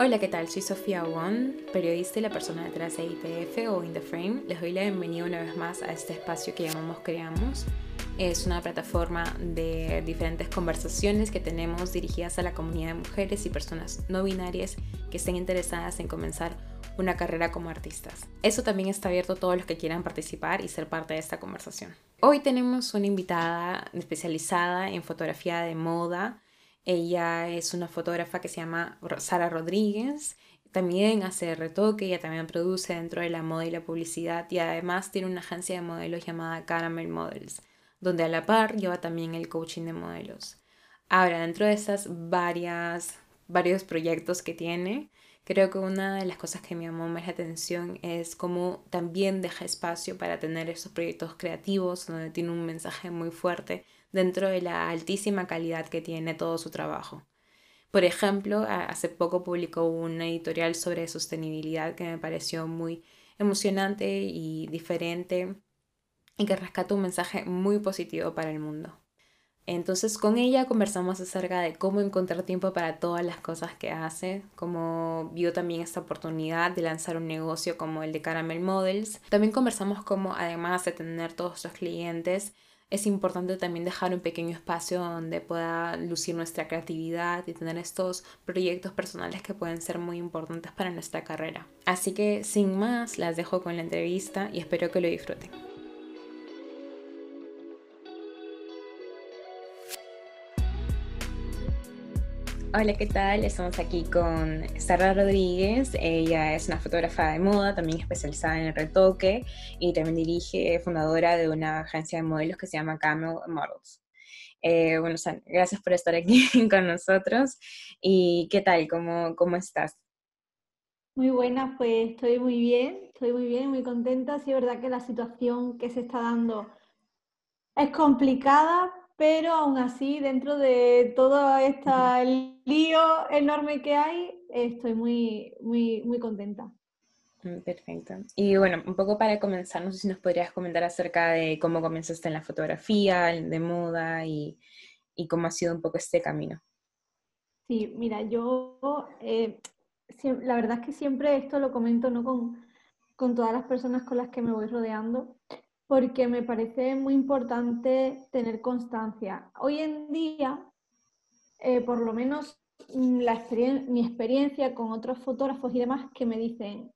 Hola, ¿qué tal? Soy Sofía Won, periodista y la persona detrás de ITF o In The Frame. Les doy la bienvenida una vez más a este espacio que llamamos Creamos. Es una plataforma de diferentes conversaciones que tenemos dirigidas a la comunidad de mujeres y personas no binarias que estén interesadas en comenzar una carrera como artistas. Eso también está abierto a todos los que quieran participar y ser parte de esta conversación. Hoy tenemos una invitada especializada en fotografía de moda ella es una fotógrafa que se llama Sara Rodríguez. También hace retoque, ella también produce dentro de la moda y la publicidad y además tiene una agencia de modelos llamada Caramel Models, donde a la par lleva también el coaching de modelos. Ahora, dentro de esas varias, varios proyectos que tiene, creo que una de las cosas que me llamó más la atención es cómo también deja espacio para tener esos proyectos creativos donde tiene un mensaje muy fuerte dentro de la altísima calidad que tiene todo su trabajo. Por ejemplo, hace poco publicó una editorial sobre sostenibilidad que me pareció muy emocionante y diferente y que rescata un mensaje muy positivo para el mundo. Entonces con ella conversamos acerca de cómo encontrar tiempo para todas las cosas que hace, cómo vio también esta oportunidad de lanzar un negocio como el de Caramel Models. También conversamos cómo además de tener todos sus clientes, es importante también dejar un pequeño espacio donde pueda lucir nuestra creatividad y tener estos proyectos personales que pueden ser muy importantes para nuestra carrera. Así que sin más, las dejo con la entrevista y espero que lo disfruten. Hola, ¿qué tal? Estamos aquí con Sara Rodríguez. Ella es una fotógrafa de moda, también especializada en el retoque y también dirige, fundadora de una agencia de modelos que se llama Camel Models. Eh, bueno, Sara, gracias por estar aquí con nosotros. ¿Y qué tal? ¿Cómo, cómo estás? Muy buena, pues estoy muy bien, estoy muy bien, muy contenta. Sí, es verdad que la situación que se está dando es complicada, pero aún así, dentro de todo este lío enorme que hay, estoy muy, muy, muy contenta. Mm, perfecto. Y bueno, un poco para comenzar, no sé si nos podrías comentar acerca de cómo comenzaste en la fotografía, de moda y, y cómo ha sido un poco este camino. Sí, mira, yo eh, la verdad es que siempre esto lo comento ¿no? con, con todas las personas con las que me voy rodeando porque me parece muy importante tener constancia. Hoy en día, eh, por lo menos mm, mi experiencia con otros fotógrafos y demás que me dicen,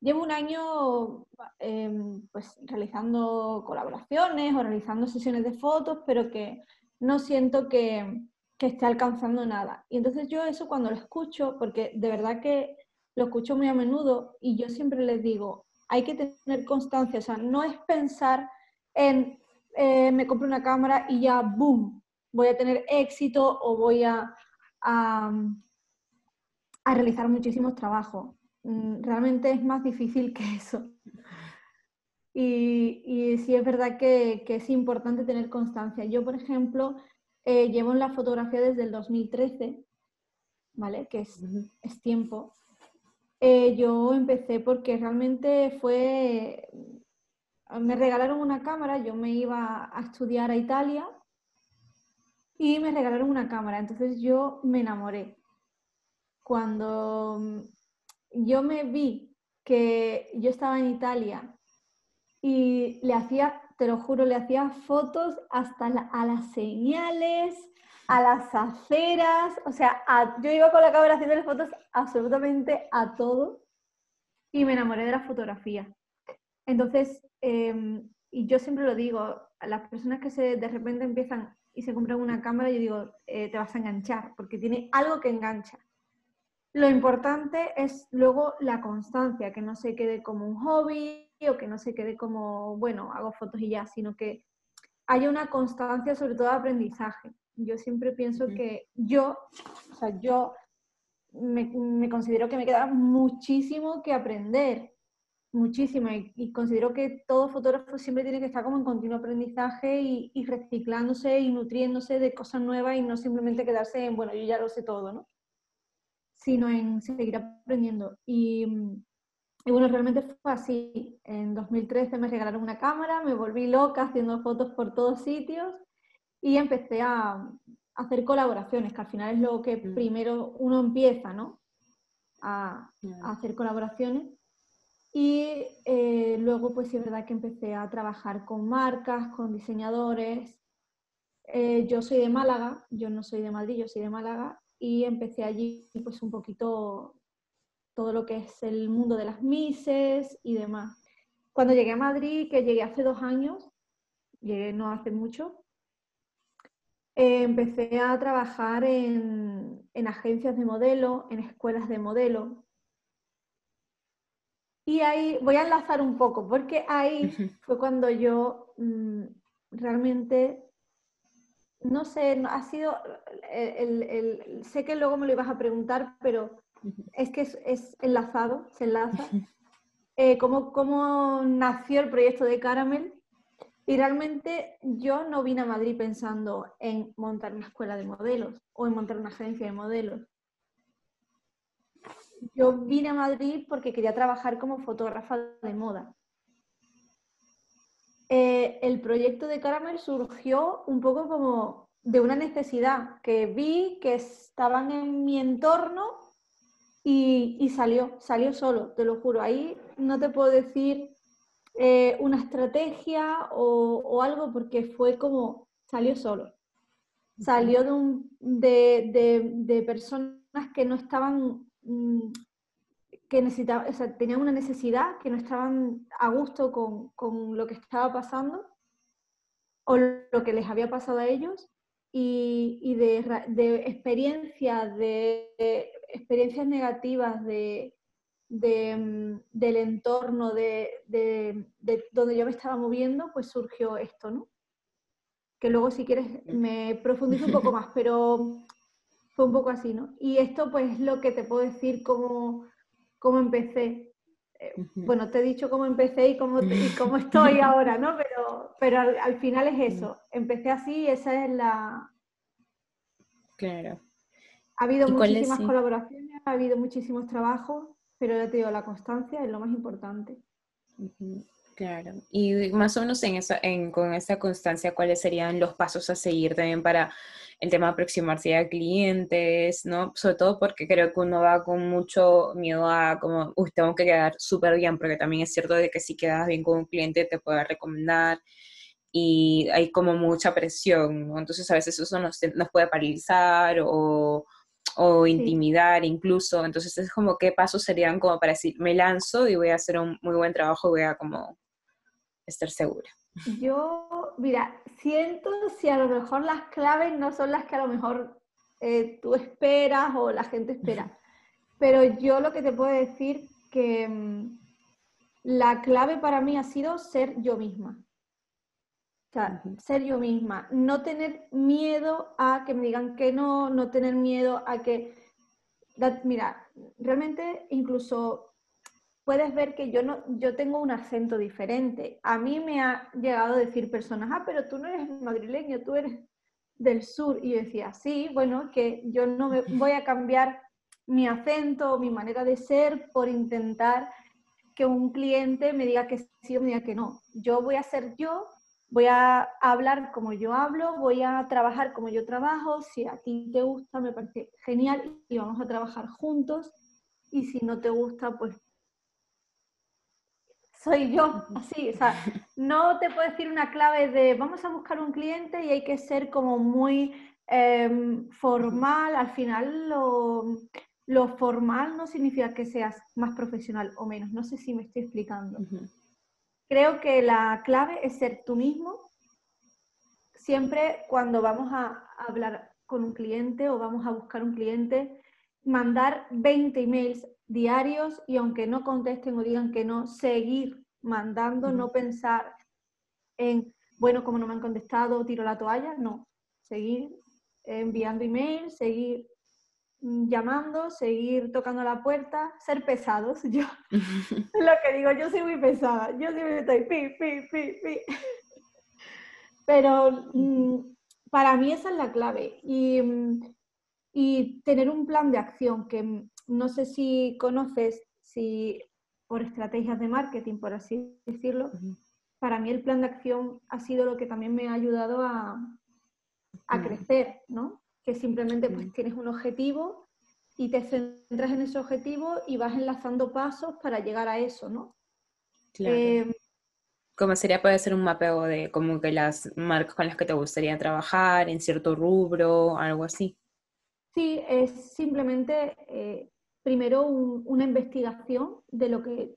llevo un año em, pues, realizando colaboraciones o realizando sesiones de fotos, pero que no siento que, que esté alcanzando nada. Y entonces yo eso cuando lo escucho, porque de verdad que lo escucho muy a menudo y yo siempre les digo, hay que tener constancia, o sea, no es pensar en eh, me compro una cámara y ya, boom, voy a tener éxito o voy a, a, realizar muchísimos trabajos. Mm, realmente es más difícil que eso. Y, y sí es verdad que, es importante tener constancia. Yo, por ejemplo, eh, llevo en la fotografía desde el 2013, ¿vale? Que es, es tiempo. Eh, yo empecé porque realmente fue, me regalaron una cámara, yo me iba a estudiar a Italia y me regalaron una cámara, entonces yo me enamoré. Cuando yo me vi que yo estaba en Italia y le hacía, te lo juro, le hacía fotos hasta a las señales, a las aceras, o sea, yo iba con la cámara haciendo fotos absolutamente a todo y me enamoré de la fotografía. Entonces, em, y yo siempre lo digo, las personas que se, de repente empiezan y se compran una cámara, yo digo, eh, te vas a enganchar, porque tiene algo que engancha. Lo importante es luego la constancia, que no se quede como un hobby o que no se quede como, bueno, hago fotos y ya, sino que haya una constancia sobre todo de aprendizaje. Yo siempre pienso que yo, o sea, yo me, considero que me queda muchísimo que aprender, muchísimo, y, considero que todo fotógrafo siempre tiene que estar como en continuo aprendizaje y, reciclándose y nutriéndose de cosas nuevas y no simplemente quedarse en, bueno, yo ya lo sé todo, ¿no? Sino en seguir aprendiendo. Y, y bueno, realmente fue así. En 2013 me regalaron una cámara, me volví loca haciendo fotos por todos sitios y empecé a, hacer colaboraciones, que al final es lo que mm. primero uno empieza, ¿no? a, hacer colaboraciones. Y eh, luego, pues sí es verdad que empecé a trabajar con marcas, con diseñadores. Eh, yo soy de Málaga, yo no soy de Madrid, yo soy de Málaga, y empecé allí pues un poquito todo lo que es el mundo de las mises y demás. Cuando llegué a Madrid, que llegué hace dos años, llegué no hace mucho, eh, empecé a trabajar en, agencias de modelo, en escuelas de modelo. Y ahí voy a enlazar un poco, porque ahí fue cuando yo mm, realmente, no sé, ha sido, el, sé que luego me lo ibas a preguntar, pero es que es, enlazado, se enlaza. Eh, cómo, cómo nació el proyecto de Caramel y realmente yo no vine a Madrid pensando en montar una escuela de modelos o en montar una agencia de modelos. Yo vine a Madrid porque quería trabajar como fotógrafa de moda. Eh, el proyecto de Caramel surgió un poco como de una necesidad que vi que estaban en mi entorno y, y salió, salió solo, te lo juro. Ahí no te puedo decir eh, una estrategia o, algo porque fue como salió solo. Salió de, un, de, personas que no estaban, mm, que necesitaban, o sea, tenían una necesidad, que no estaban a gusto con, lo que estaba pasando o lo que les había pasado a ellos y, de, de experiencias, de experiencias negativas, de, Mm, del entorno de, donde yo me estaba moviendo, pues surgió esto, ¿no? Que luego si quieres me profundizo un poco más, pero fue un poco así, ¿no? Y esto pues es lo que te puedo decir cómo, cómo empecé. Eh, bueno, te he dicho cómo empecé y cómo, y cómo estoy ahora, ¿no? Pero, pero al, final es eso. Empecé así y esa es la... Claro. Ha habido muchísimas colaboraciones, ha habido muchísimos trabajos pero ya te digo, la constancia es lo más importante. Claro. Y más o menos en esa, en, con esa constancia, ¿cuáles serían los pasos a seguir también para el tema de aproximarse a clientes, ¿no? Sobre todo porque creo que uno va con mucho miedo a como, uy, tengo que quedar súper bien, porque también es cierto de que si quedas bien con un cliente te puede recomendar y hay como mucha presión. Entonces a veces eso nos puede paralizar o, o intimidar incluso. Entonces es como qué pasos serían como para decir, me lanzo y voy a hacer un muy buen trabajo y voy a como estar segura. Yo, mira, siento si a lo mejor las claves no son las que a lo mejor eh, tú esperas o la gente espera. Pero yo lo que te puedo decir que mm, la clave para mí ha sido ser yo misma sea, ser yo misma, no tener miedo a que me digan que no, no tener miedo a que... Mira, realmente incluso puedes ver que yo, no, yo tengo un acento diferente. A mí me ha llegado a decir personas, ah, pero tú no eres madrileño, tú eres del sur. Y yo decía, sí, bueno, que yo no me voy a cambiar mi acento, mi manera de ser por intentar que un cliente me diga que sí o me diga que no. Yo voy a ser yo voy a hablar como yo hablo, voy a trabajar como yo trabajo, si a ti te gusta me parece genial y vamos a trabajar juntos y si no te gusta pues soy yo, así, o sea, no te puedo decir una clave de vamos a buscar un cliente y hay que ser como muy em, formal, al final lo, lo, formal no significa que seas más profesional o menos, no sé si me estoy explicando. Creo que la clave es ser tú mismo. Siempre cuando vamos a hablar con un cliente o vamos a buscar un cliente, mandar 20 emails diarios y aunque no contesten o digan que no, seguir mandando, no pensar en, bueno, como no me han contestado, tiro la toalla, no, seguir enviando emails, seguir llamando, seguir tocando la puerta, ser pesados. Yo, lo que digo, yo soy muy pesada, yo siempre estoy pi, pi, pi, pi. Pero mm, para mí esa es la clave. Y, mm, y, tener un plan de acción, que no sé si conoces, si por estrategias de marketing, por así decirlo, para mí el plan de acción ha sido lo que también me ha ayudado a, a crecer, ¿no? Que simplemente pues tienes un objetivo y te centras en ese objetivo y vas enlazando pasos para llegar a eso, ¿no? Claro. Eh, como sería, puede ser un mapeo de como que las marcas con las que te gustaría trabajar en cierto rubro, algo así. Sí, es simplemente eh, primero una investigación de lo que,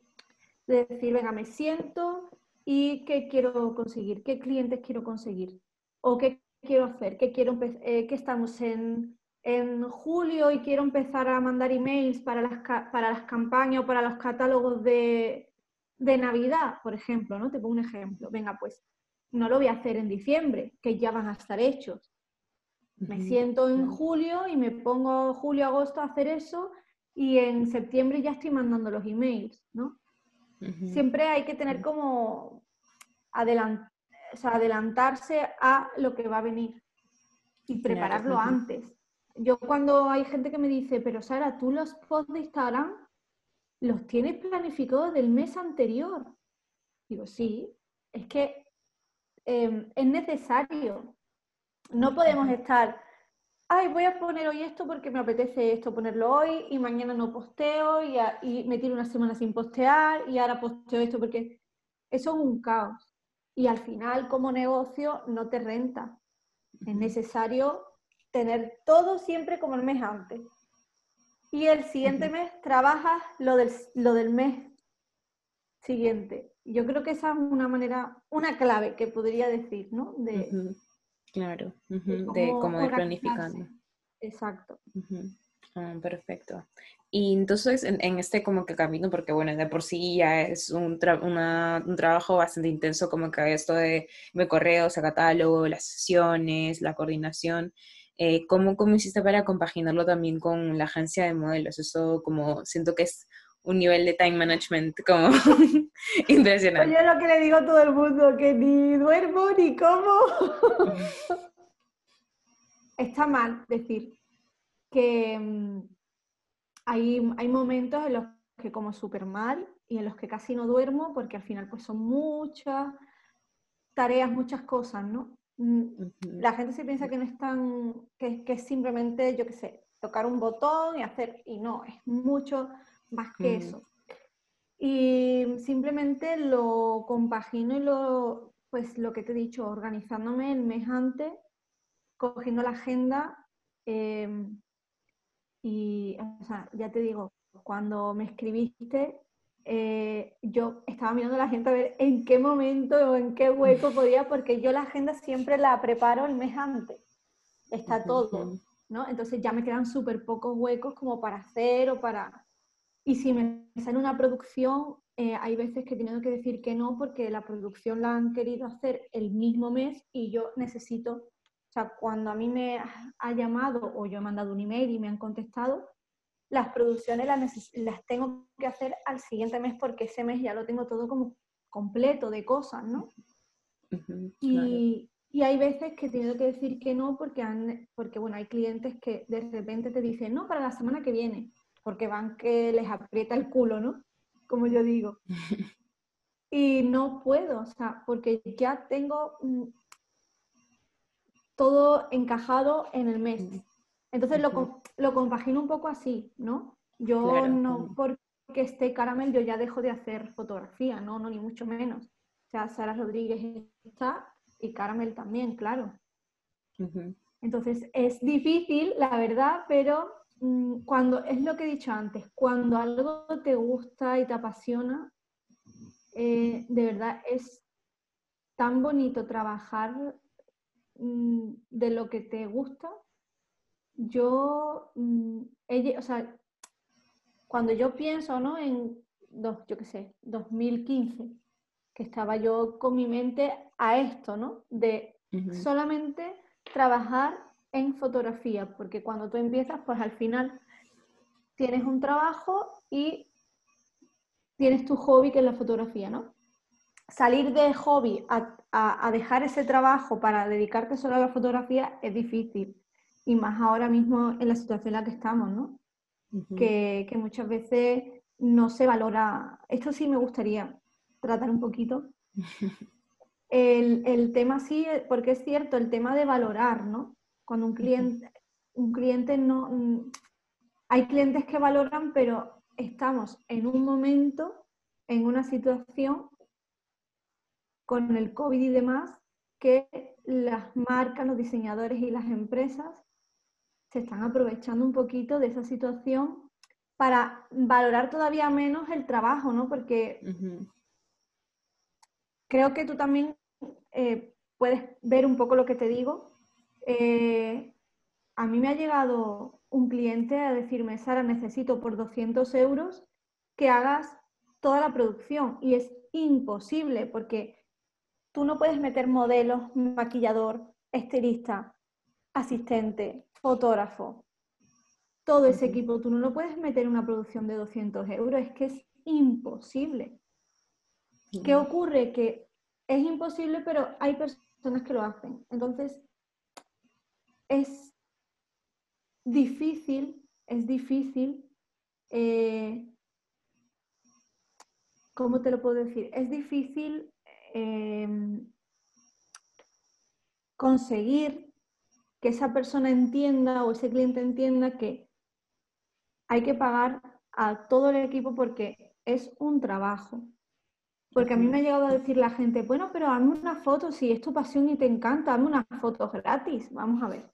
de decir, venga, me siento y qué quiero conseguir, qué clientes quiero conseguir, o qué quiero hacer, qué quiero eh, que estamos en, julio y quiero empezar a mandar emails para las, para las campañas o para los catálogos de, de Navidad, por ejemplo, ¿no? Te pongo un ejemplo. Venga, pues no lo voy a hacer en diciembre, que ya van a estar hechos. Me siento en julio y me pongo julio, agosto a hacer eso y en septiembre ya estoy mandando los emails, ¿no? Siempre hay que tener como adelantarse a lo que va a venir y prepararlo antes. Yo cuando hay gente que me dice, pero Sara, tú los posts de Instagram los tienes planificados del mes anterior. Digo, sí, es que em, es necesario. No podemos estar, ay, voy a poner hoy esto porque me apetece esto, ponerlo hoy y mañana no posteo y, y me tiro una semana sin postear y ahora posteo esto porque eso es un caos. Y al final como negocio no te renta. Es necesario tener todo siempre como el mes antes. Y el siguiente mes trabajas lo del, lo del mes siguiente. Yo creo que esa es una manera, una clave que podría decir, ¿no? De, Claro, de cómo, ir planificando. Exacto. Ah, perfecto. Y entonces en, este como que camino, porque bueno, de por sí ya es un, un trabajo bastante intenso, como que esto de, de correos, a catálogo, las sesiones, la coordinación, eh, ¿cómo, ¿cómo hiciste para compaginarlo también con la agencia de modelos? Eso como siento que es un nivel de time management como impresionante. Yo lo que le digo a todo el mundo, que ni duermo ni como. Está mal decir que mm, hay, hay momentos en los que como súper mal y en los que casi no duermo porque al final pues son muchas tareas, muchas cosas, ¿no? Mm, la gente se piensa que no es tan, que, que es simplemente, yo qué sé, tocar un botón y hacer, y no, es mucho más que mm. eso. Y simplemente lo compagino y lo, pues lo que te he dicho, organizándome el mes antes, cogiendo la agenda em, y, o sea, ya te digo, cuando me escribiste, eh, yo estaba mirando a la gente a ver en qué momento o en qué hueco podía, porque yo la agenda siempre la preparo el mes antes. Está todo, ¿no? Entonces ya me quedan súper pocos huecos como para hacer o para... Y si me sale una producción, eh, hay veces que he tenido que decir que no porque la producción la han querido hacer el mismo mes y yo necesito, o sea, cuando a mí me ha llamado o yo he mandado un email y me han contestado, las producciones las, las tengo que hacer al siguiente mes porque ese mes ya lo tengo todo como completo de cosas, ¿no? y, y, hay veces que he tenido que decir que no porque, han, porque, bueno, hay clientes que de repente te dicen, no, para la semana que viene porque van que les aprieta el culo, ¿no? Como yo digo. Y no puedo, o sea, porque ya tengo mm, todo encajado en el mes. Entonces lo, lo compagino un poco así, ¿no? Yo no, porque esté Caramel, yo ya dejo de hacer fotografía, no, no, ni mucho menos. O sea, Sara Rodríguez está y Caramel también, claro. Entonces es difícil, la verdad, pero Mm, cuando, es lo que he dicho antes, cuando algo te gusta y te apasiona, eh, de verdad es tan bonito trabajar de lo que te gusta. Yo, mm, o sea, cuando yo pienso, ¿no? En, dos, yo qué sé, 2015, que estaba yo con mi mente a esto, ¿no? De solamente trabajar en fotografía, porque cuando tú empiezas, pues al final tienes un trabajo y tienes tu hobby que es la fotografía, ¿no? Salir de hobby a, dejar ese trabajo para dedicarte solo a la fotografía es difícil, y más ahora mismo en la situación en la que estamos, ¿no? que, que muchas veces no se valora. Esto sí me gustaría tratar un poquito. El, el, tema sí, porque es cierto, el tema de valorar, ¿no? Cuando un cliente, un cliente no, hay clientes que valoran, pero estamos en un momento, en una situación con el COVID y demás, que las marcas, los diseñadores y las empresas se están aprovechando un poquito de esa situación para valorar todavía menos el trabajo, ¿no? Porque creo que tú también eh, puedes ver un poco lo que te digo. Eh, a mí me ha llegado un cliente a decirme, Sara, necesito por 200 euros que hagas toda la producción y es imposible porque tú no puedes meter modelos, maquillador, estilista, asistente, fotógrafo, todo ese equipo, tú no lo puedes meter en una producción de 200 euros, es que es imposible. ¿Qué ocurre? Que es imposible, pero hay personas que lo hacen. Entonces, es difícil, es difícil, eh, ¿cómo te lo puedo decir? Es difícil em, conseguir que esa persona entienda o ese cliente entienda que hay que pagar a todo el equipo porque es un trabajo. Porque a mí me ha llegado a decir la gente, bueno, pero hazme una foto, si es tu pasión y te encanta, hazme una foto gratis, vamos a ver.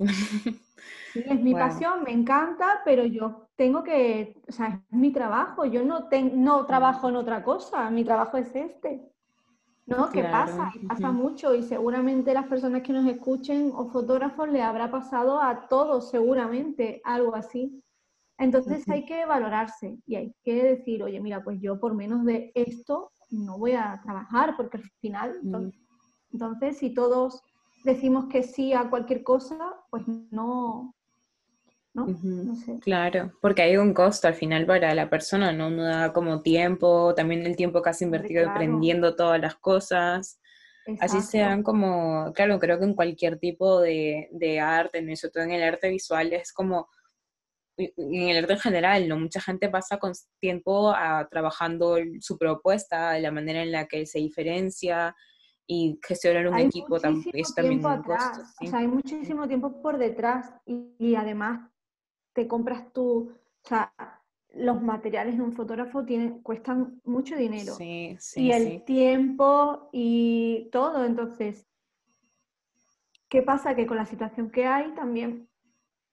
es mi pasión, me encanta, pero yo tengo que, o sea, es mi trabajo, yo no, no trabajo en otra cosa, mi trabajo es este. ¿No? ¿Qué pasa? Y pasa mucho y seguramente las personas que nos escuchen o fotógrafos le habrá pasado a todos seguramente algo así. Entonces hay que valorarse y hay que decir, oye, mira, pues yo por menos de esto no voy a trabajar porque al final, mm. entonces, si todos decimos que sí a cualquier cosa, pues no, ¿no? sé. Claro, porque hay un costo al final para la persona, ¿no? Uno da como tiempo, también el tiempo que has invertido aprendiendo todas las cosas. Así sean como, claro, creo que en cualquier tipo de, de arte, ¿no? sobre todo en el arte visual, es como, en el arte en general, ¿no? Mucha gente pasa con tiempo a, trabajando su propuesta, la manera en la que se diferencia, y gestionar un equipo también es también un costo. O sea, hay muchísimo tiempo por detrás y, y, además te compras tú, o sea, los materiales de un fotógrafo tienen, cuestan mucho dinero. Sí, sí, y el tiempo y todo. Entonces, ¿qué pasa? Que con la situación que hay también,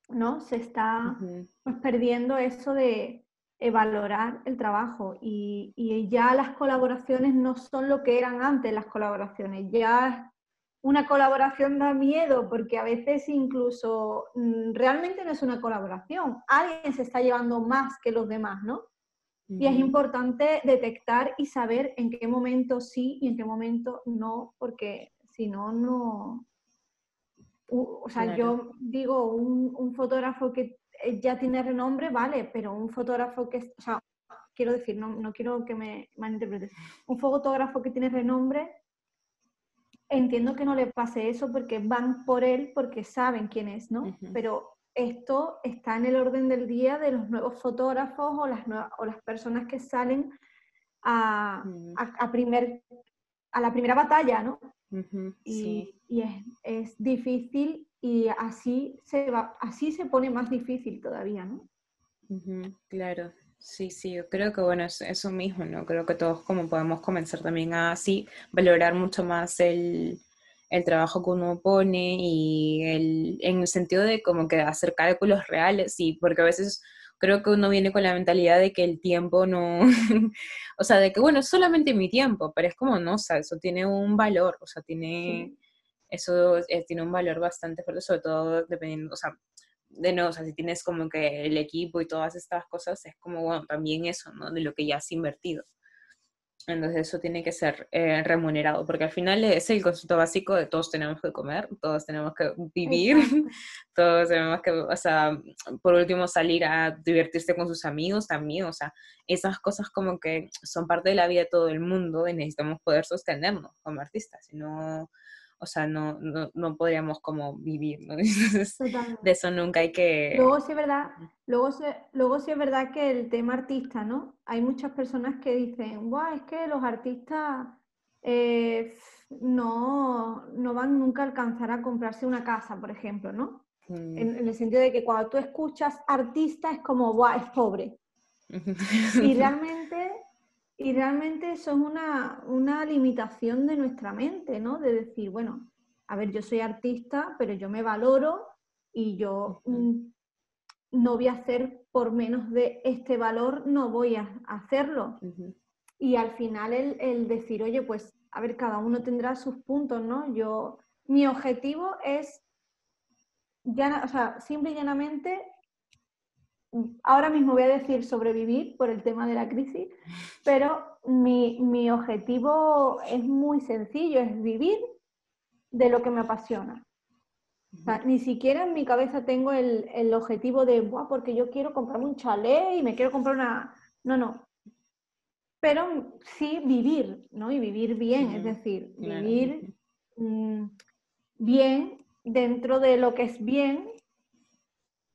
¿no? Se está pues, perdiendo eso de valorar el trabajo y, y, ya las colaboraciones no son lo que eran antes las colaboraciones. Ya una colaboración da miedo porque a veces incluso mm, realmente no es una colaboración, alguien se está llevando más que los demás, ¿no? Y es importante detectar y saber en qué momento sí y en qué momento no, porque si no, no... O sea, yo digo, un, un, fotógrafo que eh, ya tiene renombre, vale, pero un fotógrafo que, o sea, quiero decir, no, no quiero que me malinterpretes, un fotógrafo que tiene renombre entiendo que no le pase eso porque van por él porque saben quién es, ¿no? Pero esto está en el orden del día de los nuevos fotógrafos o las, o las personas que salen a, a, primer, a la primera batalla, ¿no? y, y es, es, difícil y así se, va, así se pone más difícil todavía, ¿no? Claro, Sí, sí, yo creo que bueno, es eso mismo, ¿no? Creo que todos como podemos comenzar también a así valorar mucho más el, trabajo que uno pone y el, en el sentido de como que hacer cálculos reales, sí, porque a veces creo que uno viene con la mentalidad de que el tiempo no, o sea, de que bueno, es solamente mi tiempo, pero es como no, o sea, eso tiene un valor, o sea, tiene, eso eh, tiene un valor bastante fuerte, sobre todo dependiendo, o sea, de nuevo, o sea, si tienes como que el equipo y todas estas cosas, es como, bueno, también eso, ¿no? De lo que ya has invertido. Entonces eso tiene que ser eh, remunerado, porque al final es el concepto básico de todos tenemos que comer, todos tenemos que vivir, todos tenemos que, o sea, por último salir a divertirse con sus amigos también, o sea, esas cosas como que son parte de la vida de todo el mundo y necesitamos poder sostenernos como artistas, si no, o sea, no, no, no podríamos como vivir, ¿no? de eso nunca hay que... Luego sí es verdad, luego, luego sí es verdad que el tema artista, ¿no? Hay muchas personas que dicen, guau, es que los artistas eh, no, no van nunca a alcanzar a comprarse una casa, por ejemplo, ¿no? Mm. En, el sentido de que cuando tú escuchas artista es como, ¡buah, es pobre! y realmente, y realmente eso es una, una limitación de nuestra mente, ¿no? De decir, bueno, a ver, yo soy artista, pero yo me valoro y yo mm, no voy a hacer por menos de este valor, no voy a hacerlo. Y al final el, el, decir, oye, pues, a ver, cada uno tendrá sus puntos, ¿no? Yo, mi objetivo es, ya, o sea, simple y llanamente, ahora mismo voy a decir sobrevivir por el tema de la crisis, pero mi, mi objetivo es muy sencillo, es vivir de lo que me apasiona. ni siquiera en mi cabeza tengo el, el objetivo de, Buah, porque yo quiero comprarme un chalet y me quiero comprar una... No, no. Pero sí vivir, ¿no? Y vivir bien, es decir, vivir mm, bien dentro de lo que es bien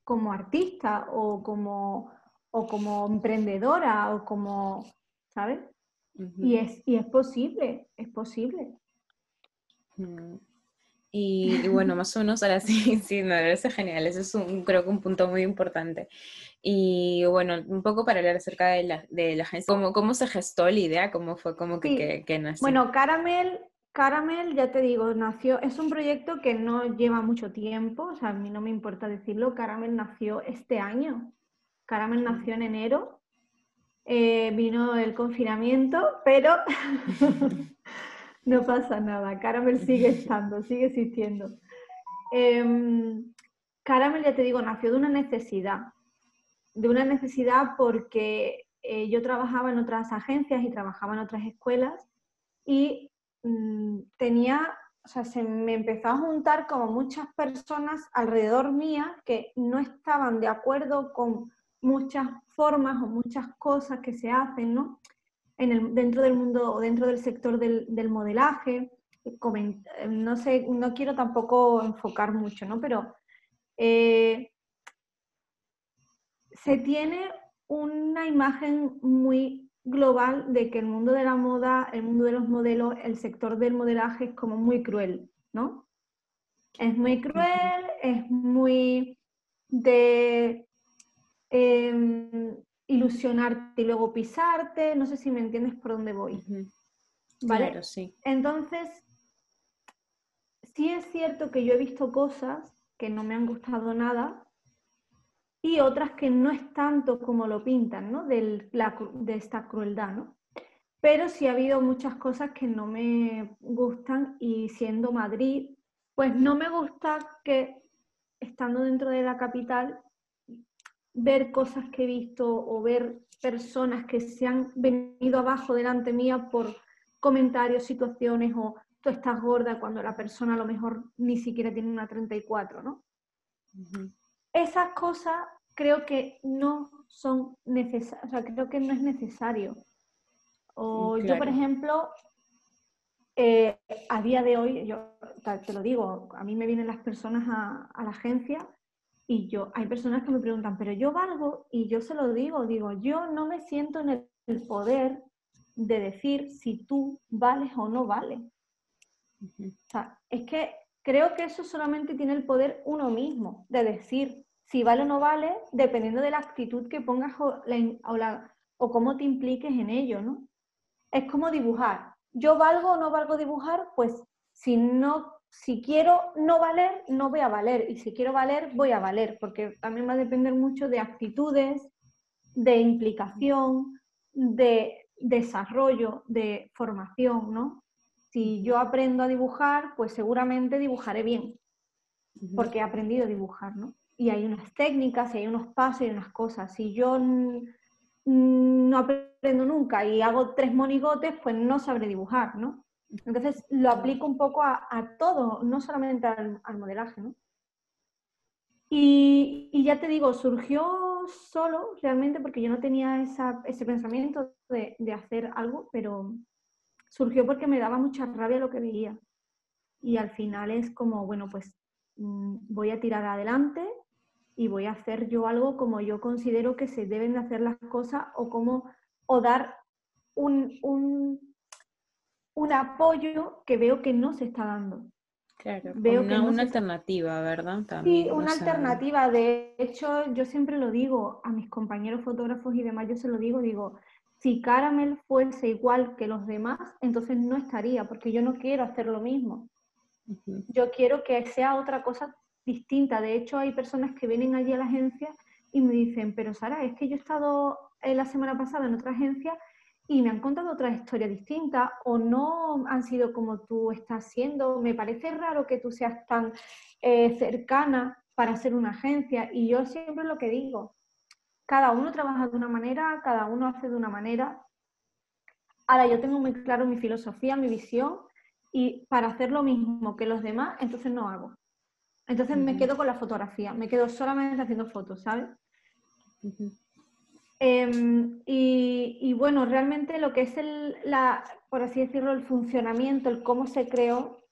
como artista o como, o como emprendedora o como, ¿sabes? y, es, y es posible, es posible. Y, bueno, más o menos ahora sí, sí, me parece genial. Ese es un, creo que un punto muy importante. Y bueno, un poco para hablar acerca de la, de la agencia, ¿cómo, ¿cómo se gestó la idea? ¿Cómo fue como que, que, nació? Bueno, Caramel, Caramel, ya te digo, nació, es un proyecto que no lleva mucho tiempo, o sea, a mí no me importa decirlo, Caramel nació este año. Caramel nació en enero, eh, vino el confinamiento, pero No pasa nada, Caramel sigue estando, sigue existiendo. Em, Caramel, ya te digo, nació de una necesidad, de una necesidad porque eh, yo trabajaba en otras agencias y trabajaba en otras escuelas y tenía, o sea, se me empezó a juntar como muchas personas alrededor mía que no estaban de acuerdo con muchas formas o muchas cosas que se hacen, ¿no? dentro del mundo o dentro del sector del, modelaje. no sé, no quiero tampoco enfocar mucho, ¿no? Pero eh, se tiene una imagen muy global de que el mundo de la moda, el mundo de los modelos, el sector del modelaje es como muy cruel, ¿no? Es muy cruel, es muy de em, ilusionarte y luego pisarte, no sé si me entiendes por dónde voy. ¿Vale? Claro, sí. Entonces, sí es cierto que yo he visto cosas que no me han gustado nada y otras que no es tanto como lo pintan, ¿no? de esta crueldad, ¿no? Pero sí ha habido muchas cosas que no me gustan y siendo Madrid, pues no me gusta que estando dentro de la capital ver cosas que he visto o ver personas que se han venido abajo delante mía por comentarios, situaciones o tú estás gorda cuando la persona a lo mejor ni siquiera tiene una 34, ¿no? Esas cosas creo que no son necesarias, o sea, creo que no es necesario. O yo, por ejemplo, eh, a día de hoy, yo te lo digo, a mí me vienen las personas a, a la agencia y yo, hay personas que me preguntan, pero yo valgo y yo se lo digo, digo, yo no me siento en el poder de decir si tú vales o no vales. O sea, es que creo que eso solamente tiene el poder uno mismo, de decir si vale o no vale, dependiendo de la actitud que pongas o, cómo te impliques en ello, ¿no? Es como dibujar. Yo valgo o no valgo dibujar, pues si no si quiero no valer, no voy a valer. Y si quiero valer, voy a valer, porque también va a depender mucho de actitudes, de implicación, de desarrollo, de formación, ¿no? Si yo aprendo a dibujar, pues seguramente dibujaré bien, porque he aprendido a dibujar, ¿no? Y hay unas técnicas, y hay unos pasos y unas cosas. Si yo no aprendo nunca y hago tres monigotes, pues no sabré dibujar, ¿no? Entonces lo aplico un poco a, todo, no solamente al, modelaje, ¿no? Y, ya te digo, surgió solo realmente porque yo no tenía ese pensamiento de, hacer algo, pero surgió porque me daba mucha rabia lo que veía. Y al final es como, bueno, pues mm, voy a tirar adelante y voy a hacer yo algo como yo considero que se deben de hacer las cosas o como, o dar un un apoyo que veo que no se está dando. Claro, veo una, una alternativa, ¿verdad? sí, una alternativa. De hecho, yo siempre lo digo a mis compañeros fotógrafos y demás, yo se lo digo, digo, si Caramel fuese igual que los demás, entonces no estaría, porque yo no quiero hacer lo mismo. Yo quiero que sea otra cosa distinta. De hecho, hay personas que vienen allí a la agencia y me dicen, pero Sara, es que yo he estado eh, la semana pasada en otra agencia y me han contado otra historia distinta o no han sido como tú estás siendo. Me parece raro que tú seas tan eh, cercana para ser una agencia y yo siempre lo que digo, cada uno trabaja de una manera, cada uno hace de una manera. Ahora yo tengo muy claro mi filosofía, mi visión, y para hacer lo mismo que los demás, entonces no hago. Entonces me quedo con la fotografía, me quedo solamente haciendo fotos, ¿sabes? Em, y, bueno, realmente lo que es el, la, por así decirlo, el funcionamiento, el cómo se creó,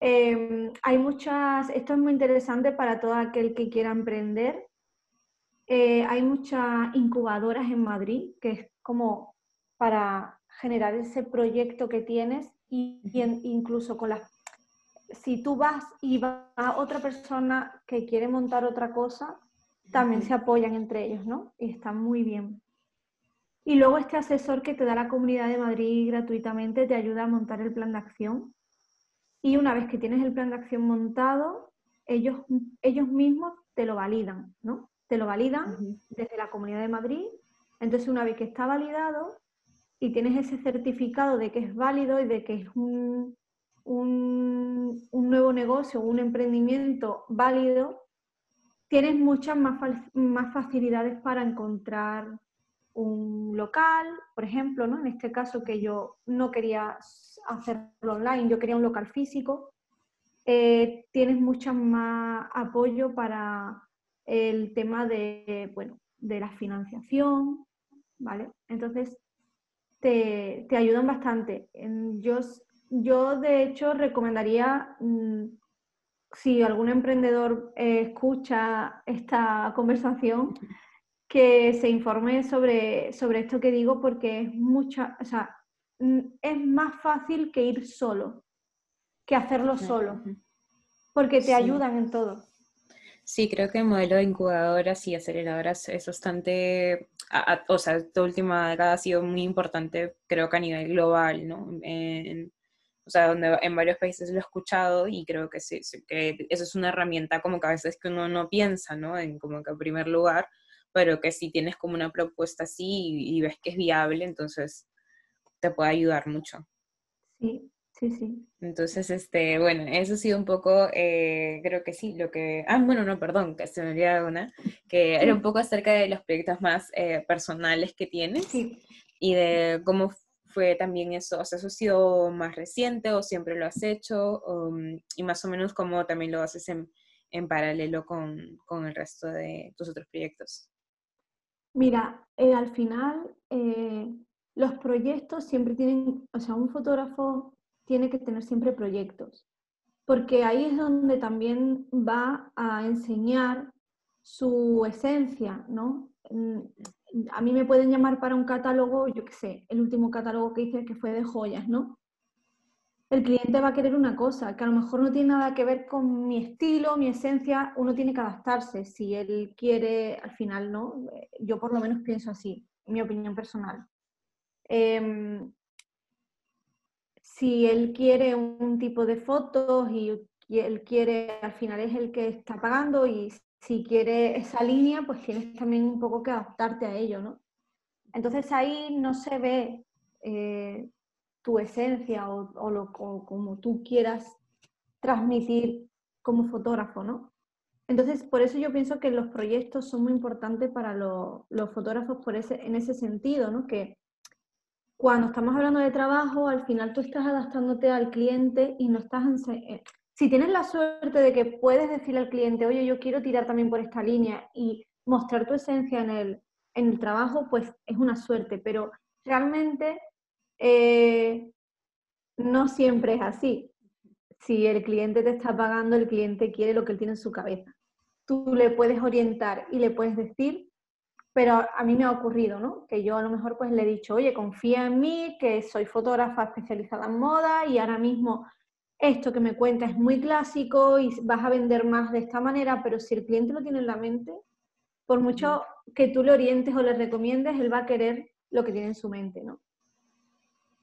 em, hay muchas, esto es muy interesante para todo aquel que quiera emprender, eh, hay muchas incubadoras en Madrid, que es como para generar ese proyecto que tienes y, incluso con las... Si tú vas y va otra persona que quiere montar otra cosa, también se apoyan entre ellos, ¿no? Y está muy bien. Y luego este asesor que te da la Comunidad de Madrid gratuitamente te ayuda a montar el plan de acción. Y una vez que tienes el plan de acción montado, ellos, ellos mismos te lo validan, ¿no? Te lo validan desde la Comunidad de Madrid. Entonces, una vez que está validado y tienes ese certificado de que es válido y de que es un, un, nuevo negocio, un emprendimiento válido, tienes muchas más, más facilidades para encontrar un local, por ejemplo, ¿no? En este caso que yo no quería hacerlo online, yo quería un local físico, eh, tienes mucho más apoyo para, el tema de, bueno, de la financiación, ¿vale? Entonces, te, ayudan bastante. Yo, yo, de hecho, recomendaría, mm, si algún emprendedor eh, escucha esta conversación, que se informe sobre, sobre esto que digo, porque es mucha, o sea, mm, es más fácil que ir solo, que hacerlo solo, porque te ayudan en todo. Sí, creo que el modelo de incubadoras y aceleradoras es bastante, o sea, esta última década ha sido muy importante, creo que a nivel global, ¿no? o sea, donde en varios países lo he escuchado y creo que, sí, que eso es una herramienta como que a veces que uno no piensa, ¿no? En como que en primer lugar, pero que si tienes como una propuesta así y, y ves que es viable, entonces te puede ayudar mucho. Sí, Sí, sí. Entonces, este, bueno, eso ha sido un poco, eh, creo que sí, lo que... Ah, bueno, no, perdón, que se me olvidaba una, que era un poco acerca de los proyectos más eh, personales que tienes sí. y de cómo fue también eso, o sea, eso ha sido más reciente o siempre lo has hecho um, y más o menos cómo también lo haces en, en paralelo con, con, el resto de tus otros proyectos. Mira, eh, al final los proyectos siempre tienen, o sea, un fotógrafo tiene que tener siempre proyectos, porque ahí es donde también va a enseñar su esencia, ¿no? Mm, a mí me pueden llamar para un catálogo, yo qué sé, el último catálogo que hice que fue de joyas, ¿no? El cliente va a querer una cosa que a lo mejor no tiene nada que ver con mi estilo, mi esencia, uno tiene que adaptarse. Si él quiere, al final, ¿no? Yo por lo menos pienso así, mi opinión personal. Em, si él quiere un tipo de fotos y, él quiere, al final es el que está pagando y si quiere esa línea, pues tienes también un poco que adaptarte a ello, ¿no? Entonces ahí no se ve eh, tu esencia o, lo, como tú quieras transmitir como fotógrafo, ¿no? Entonces, por eso yo pienso que los proyectos son muy importantes para los fotógrafos por ese, en ese sentido, ¿no? Que cuando estamos hablando de trabajo, al final tú estás adaptándote al cliente y no estás... Eh, si tienes la suerte de que puedes decirle al cliente, oye, yo quiero tirar también por esta línea y mostrar tu esencia en el, en el trabajo, pues es una suerte, pero realmente eh, no siempre es así. Si el cliente te está pagando, el cliente quiere lo que él tiene en su cabeza. Tú le puedes orientar y le puedes decir pero a mí me ha ocurrido, ¿no? Que yo a lo mejor pues le he dicho, oye, confía en mí, que soy fotógrafa especializada en moda y ahora mismo esto que me cuenta es muy clásico y vas a vender más de esta manera, pero si el cliente lo tiene en la mente, por mucho que tú le orientes o le recomiendes, él va a querer lo que tiene en su mente, ¿no?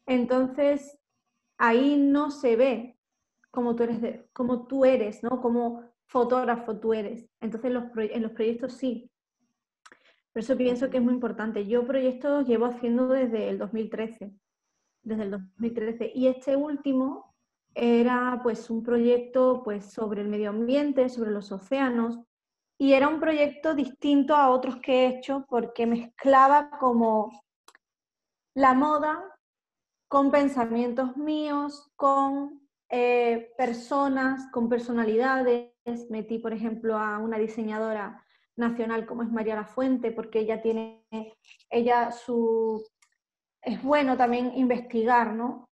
Entonces, ahí no se ve como tú eres, como tú eres, ¿no? Como fotógrafo tú eres. Entonces, los en los proyectos sí. Por eso pienso que es muy importante. Yo proyectos llevo haciendo desde el 2013, desde el 2013. Y este último era pues un proyecto pues sobre el medio ambiente, sobre los océanos, y era un proyecto distinto a otros que he hecho porque mezclaba como la moda con pensamientos míos, con eh, personas, con personalidades. Metí, por ejemplo, a una diseñadora nacional como es María La Fuente, porque ella tiene, ella su, es bueno también investigar, ¿no?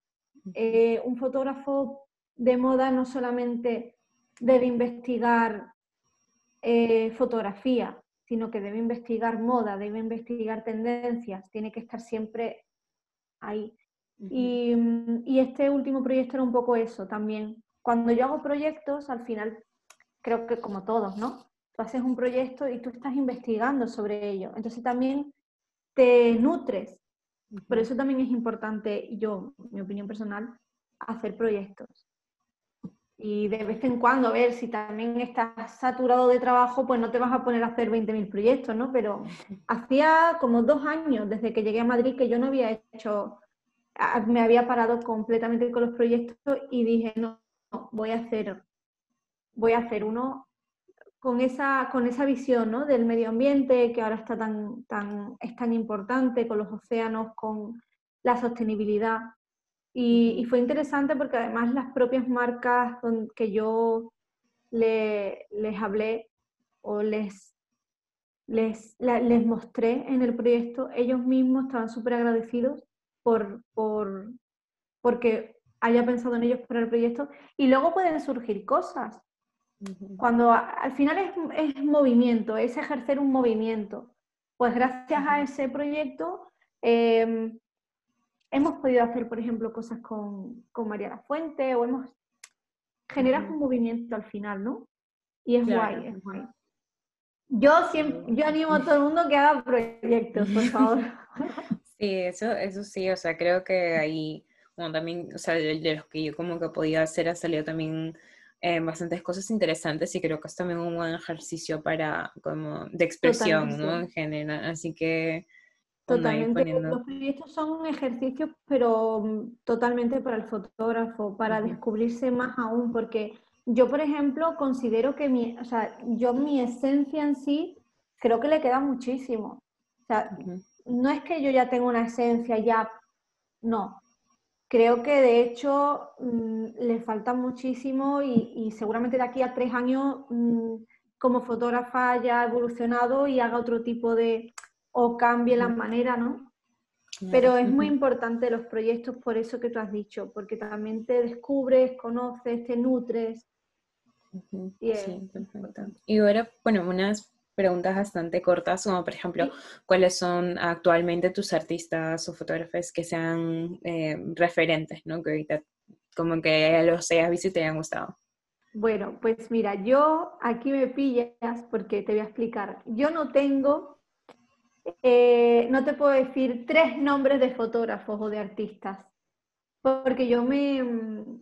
Eh, un fotógrafo de moda no solamente debe investigar eh, fotografía, sino que debe investigar moda, debe investigar tendencias, tiene que estar siempre ahí. y, y, este último proyecto era un poco eso también. Cuando yo hago proyectos, al final, creo que como todos, ¿no? Tú haces un proyecto y tú estás investigando sobre ello. Entonces también te nutres. Por eso también es importante, yo, mi opinión personal, hacer proyectos y de vez en cuando a ver si también estás saturado de trabajo, pues no te vas a poner a hacer 20.000 proyectos, ¿no? Pero hacía como dos años desde que llegué a Madrid que yo no había hecho, me había parado completamente con los proyectos y dije, no, voy a hacer, voy a hacer uno con esa, con esa visión ¿no? del medio ambiente que ahora está tan, tan, es tan importante, con los océanos, con la sostenibilidad. Y, fue interesante porque además las propias marcas que yo les hablé o les, les, les mostré en el proyecto, ellos mismos estaban súper agradecidos por, por, porque haya pensado en ellos para el proyecto. Y luego pueden surgir cosas. Cuando al final es, es, movimiento, es ejercer un movimiento. Pues gracias a ese proyecto em, hemos podido hacer, por ejemplo, cosas con, con María La Fuente o hemos generado un movimiento al final, ¿no? Y es guay, es guay. Yo siempre, yo animo a todo el mundo que haga proyectos, por favor. Sí, eso, eso sí, o sea, creo que ahí, bueno, también, o sea, de, los que yo como que podía hacer ha salido también eh, bastantes cosas interesantes y creo que es también un buen ejercicio para, como, de expresión, ¿no? En general, así que Totalmente. Los proyectos son un ejercicio, pero mm, totalmente para el fotógrafo, para descubrirse más aún, porque yo, por ejemplo, considero que mi, o sea, yo mi esencia en sí creo que le queda muchísimo. O sea, no es que yo ya tenga una esencia ya, no. Creo que de hecho mm, le falta muchísimo y, seguramente de aquí a tres años mm, como fotógrafa haya evolucionado y haga otro tipo de, o cambie la manera, ¿no? Pero es muy importante los proyectos por eso que tú has dicho, porque también te descubres, conoces, te nutres. Y, sí, perfecto. y ahora, bueno, unas preguntas bastante cortas, como por ejemplo, ¿cuáles son actualmente tus artistas o fotógrafos que sean eh, referentes, ¿no? Que ahorita como que los hayas visto y te hayan gustado. Bueno, pues mira, yo aquí me pillas porque te voy a explicar. Yo no tengo eh, no te puedo decir tres nombres de fotógrafos o de artistas, porque yo me,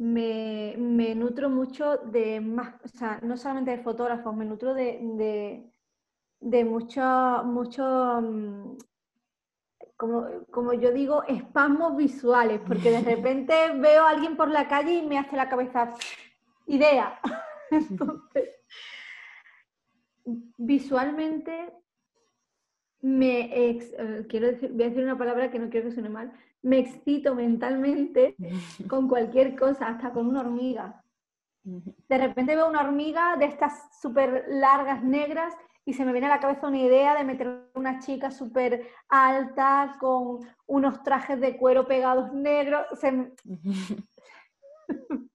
me, nutro mucho de más, o sea, no solamente de fotógrafos, me nutro de, de, mucho, mucho mm, como, como, yo digo, espasmos visuales, porque de repente veo a alguien por la calle y me hace la cabeza idea. Entonces, visualmente me eh, quiero decir, voy a decir una palabra que no quiero que suene mal, me excito mentalmente con cualquier cosa, hasta con una hormiga. De repente veo una hormiga de estas súper largas negras y se me viene a la cabeza una idea de meter una chica súper alta con unos trajes de cuero pegados negros.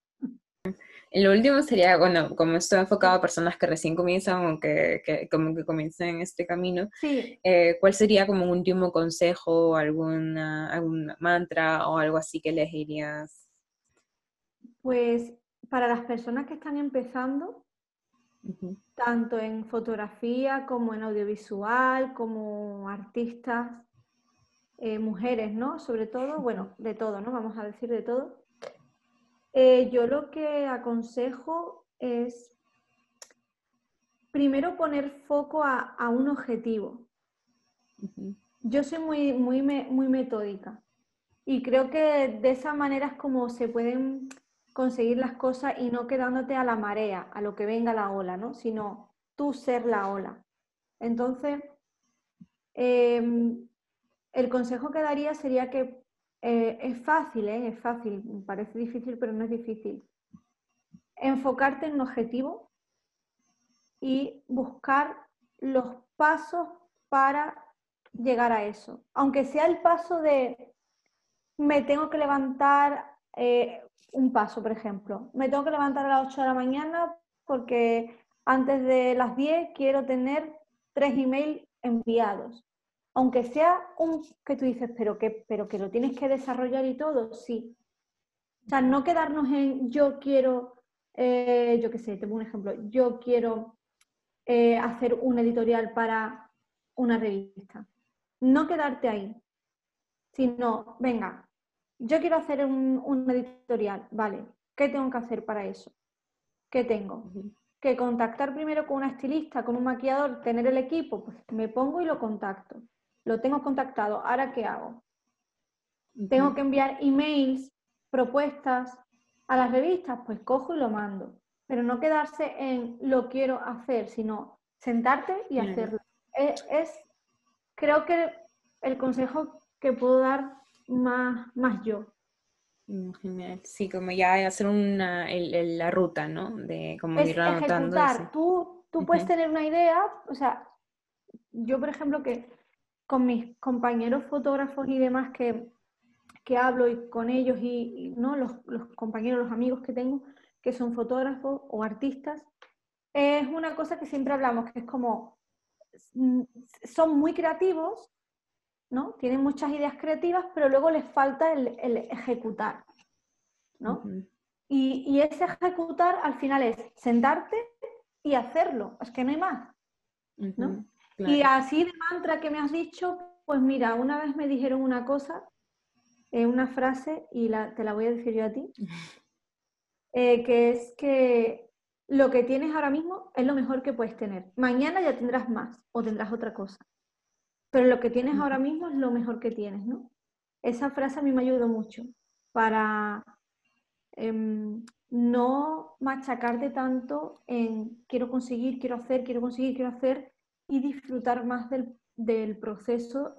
Lo último sería, bueno, como estoy enfocado a personas que recién comienzan o que, que como que comiencen este camino, eh, ¿cuál sería como un último consejo, alguna, algún mantra o algo así que les dirías Pues para las personas que están empezando, tanto en fotografía como en audiovisual, como artistas, eh, mujeres, ¿no? Sobre todo, bueno, de todo, ¿no? Vamos a decir de todo. Eh, yo lo que aconsejo es primero poner foco a, un objetivo. Yo soy muy, muy, muy metódica y creo que de esa manera es como se pueden conseguir las cosas y no quedándote a la marea, a lo que venga la ola, ¿no? Sino tú ser la ola. Entonces, em, el consejo que daría sería que eh, es fácil, ¿eh? es fácil, parece difícil, pero no es difícil. Enfocarte en un objetivo y buscar los pasos para llegar a eso. Aunque sea el paso de me tengo que levantar eh, un paso, por ejemplo. Me tengo que levantar a las 8 de la mañana porque antes de las 10 quiero tener tres emails enviados. Aunque sea un que tú dices, pero que, pero que lo tienes que desarrollar y todo, sí. O sea, no quedarnos en yo quiero, eh, yo qué sé, tengo un ejemplo, yo quiero eh, hacer un editorial para una revista. No quedarte ahí, sino, venga, yo quiero hacer un, editorial, vale, ¿qué tengo que hacer para eso? ¿Qué tengo? Que contactar primero con una estilista, con un maquillador, tener el equipo, pues me pongo y lo contacto. Lo tengo contactado, ¿ahora qué hago? Tengo que enviar emails, propuestas a las revistas, pues cojo y lo mando. Pero no quedarse en lo quiero hacer, sino sentarte y hacerlo. es, creo que el consejo que puedo dar más, más yo. Mm, genial. Sí, como ya hacer una, la ruta, ¿no? De como ir anotando. Tú, tú puedes tener una idea, o sea, yo por ejemplo que con mis compañeros fotógrafos y demás que, que hablo y con ellos y, ¿no? Los, los, compañeros, los amigos que tengo que son fotógrafos o artistas, es una cosa que siempre hablamos, que es como, mm, son muy creativos, ¿no? Tienen muchas ideas creativas, pero luego les falta el, ejecutar, ¿no? y, ese ejecutar al final es sentarte y hacerlo, es que no hay más, ¿no? Y así de mantra que me has dicho, pues mira, una vez me dijeron una cosa, eh, una frase, y te la voy a decir yo a ti, eh, que es que lo que tienes ahora mismo es lo mejor que puedes tener. Mañana ya tendrás más o tendrás otra cosa pero lo que tienes ahora mismo es lo mejor que tienes, ¿no? Esa frase a mí me ayudó mucho para em, no machacarte tanto en quiero conseguir, quiero hacer, quiero conseguir, quiero hacer y disfrutar más del, proceso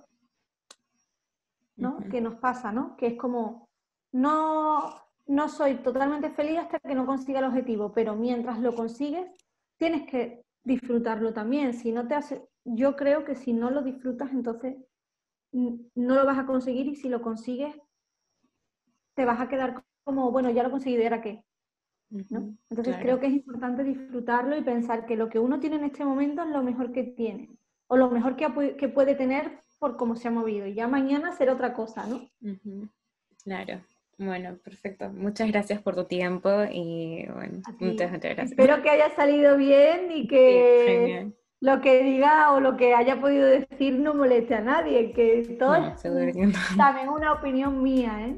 ¿no? que nos pasa, ¿no? Que es como, no, no soy totalmente feliz hasta que no consiga el objetivo, pero mientras lo consigues, tienes que disfrutarlo también. Si no te hace, yo creo que si no lo disfrutas, entonces no lo vas a conseguir y si lo consigues, te vas a quedar como, bueno, ya lo conseguí, ¿y ahora qué? ¿No? Entonces creo que es importante disfrutarlo y pensar que lo que uno tiene en este momento es lo mejor que tiene o lo mejor que, que puede tener por cómo se ha movido. Y ya mañana será otra cosa, ¿no? Claro. Bueno, perfecto. Muchas gracias por tu tiempo y bueno, muchas, muchas gracias. Espero que haya salido bien y que lo que diga o lo que haya podido decir no moleste a nadie, que todo es también una opinión mía, ¿eh?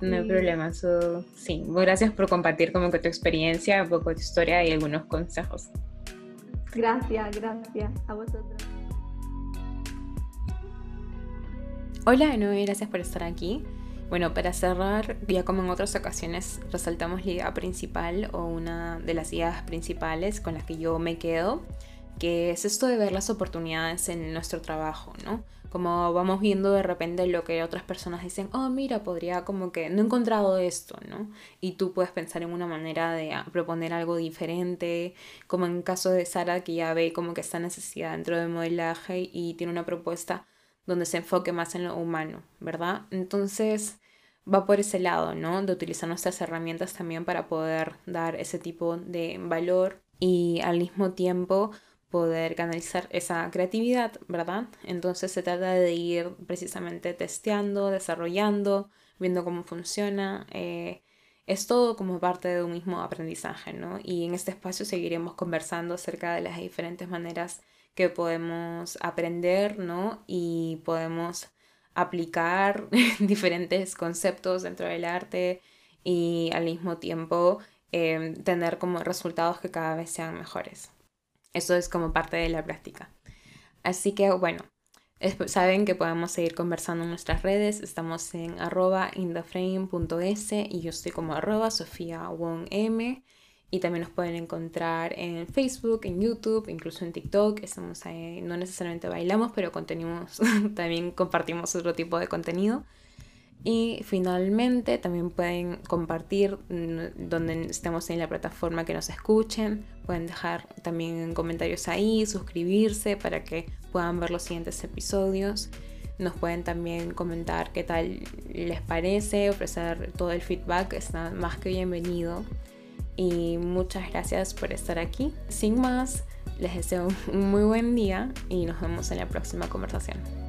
No hay problema, sí. Gracias por compartir como que tu experiencia, un poco de tu historia y algunos consejos. Gracias, gracias a vosotros. Hola de nuevo gracias por estar aquí. Bueno, para cerrar, ya como en otras ocasiones resaltamos la idea principal o una de las ideas principales con las que yo me quedo, que es esto de ver las oportunidades en nuestro trabajo, ¿no? Como vamos viendo de repente lo que otras personas dicen, oh, mira, podría como que no he encontrado esto, ¿no? Y tú puedes pensar en una manera de proponer algo diferente, como en el caso de Sara, que ya ve como que está necesidad dentro del modelaje y tiene una propuesta donde se enfoque más en lo humano, ¿verdad? Entonces va por ese lado, ¿no? De utilizar nuestras herramientas también para poder dar ese tipo de valor y al mismo tiempo poder canalizar esa creatividad, ¿verdad? Entonces se trata de ir precisamente testeando, desarrollando, viendo cómo funciona. Eh, es todo como parte de un mismo aprendizaje, ¿no? Y en este espacio seguiremos conversando acerca de las diferentes maneras que podemos aprender, ¿no? Y podemos aplicar diferentes conceptos dentro del arte y al mismo tiempo em, tener como resultados que cada vez sean mejores. Eso es como parte de la práctica. Así que bueno, saben que podemos seguir conversando en nuestras redes. Estamos en arroba indaframe.es y yo estoy como arroba Sofía M. Y también nos pueden encontrar en Facebook, en YouTube, incluso en TikTok. Estamos ahí, no necesariamente bailamos, pero contenimos, también compartimos otro tipo de contenido. Y finalmente también pueden compartir mm, donde estemos en la plataforma que nos escuchen. Pueden dejar también comentarios ahí, suscribirse para que puedan ver los siguientes episodios. Nos pueden también comentar qué tal les parece, ofrecer todo el feedback, está más que bienvenido. Y muchas gracias por estar aquí. Sin más, les deseo un muy buen día y nos vemos en la próxima conversación.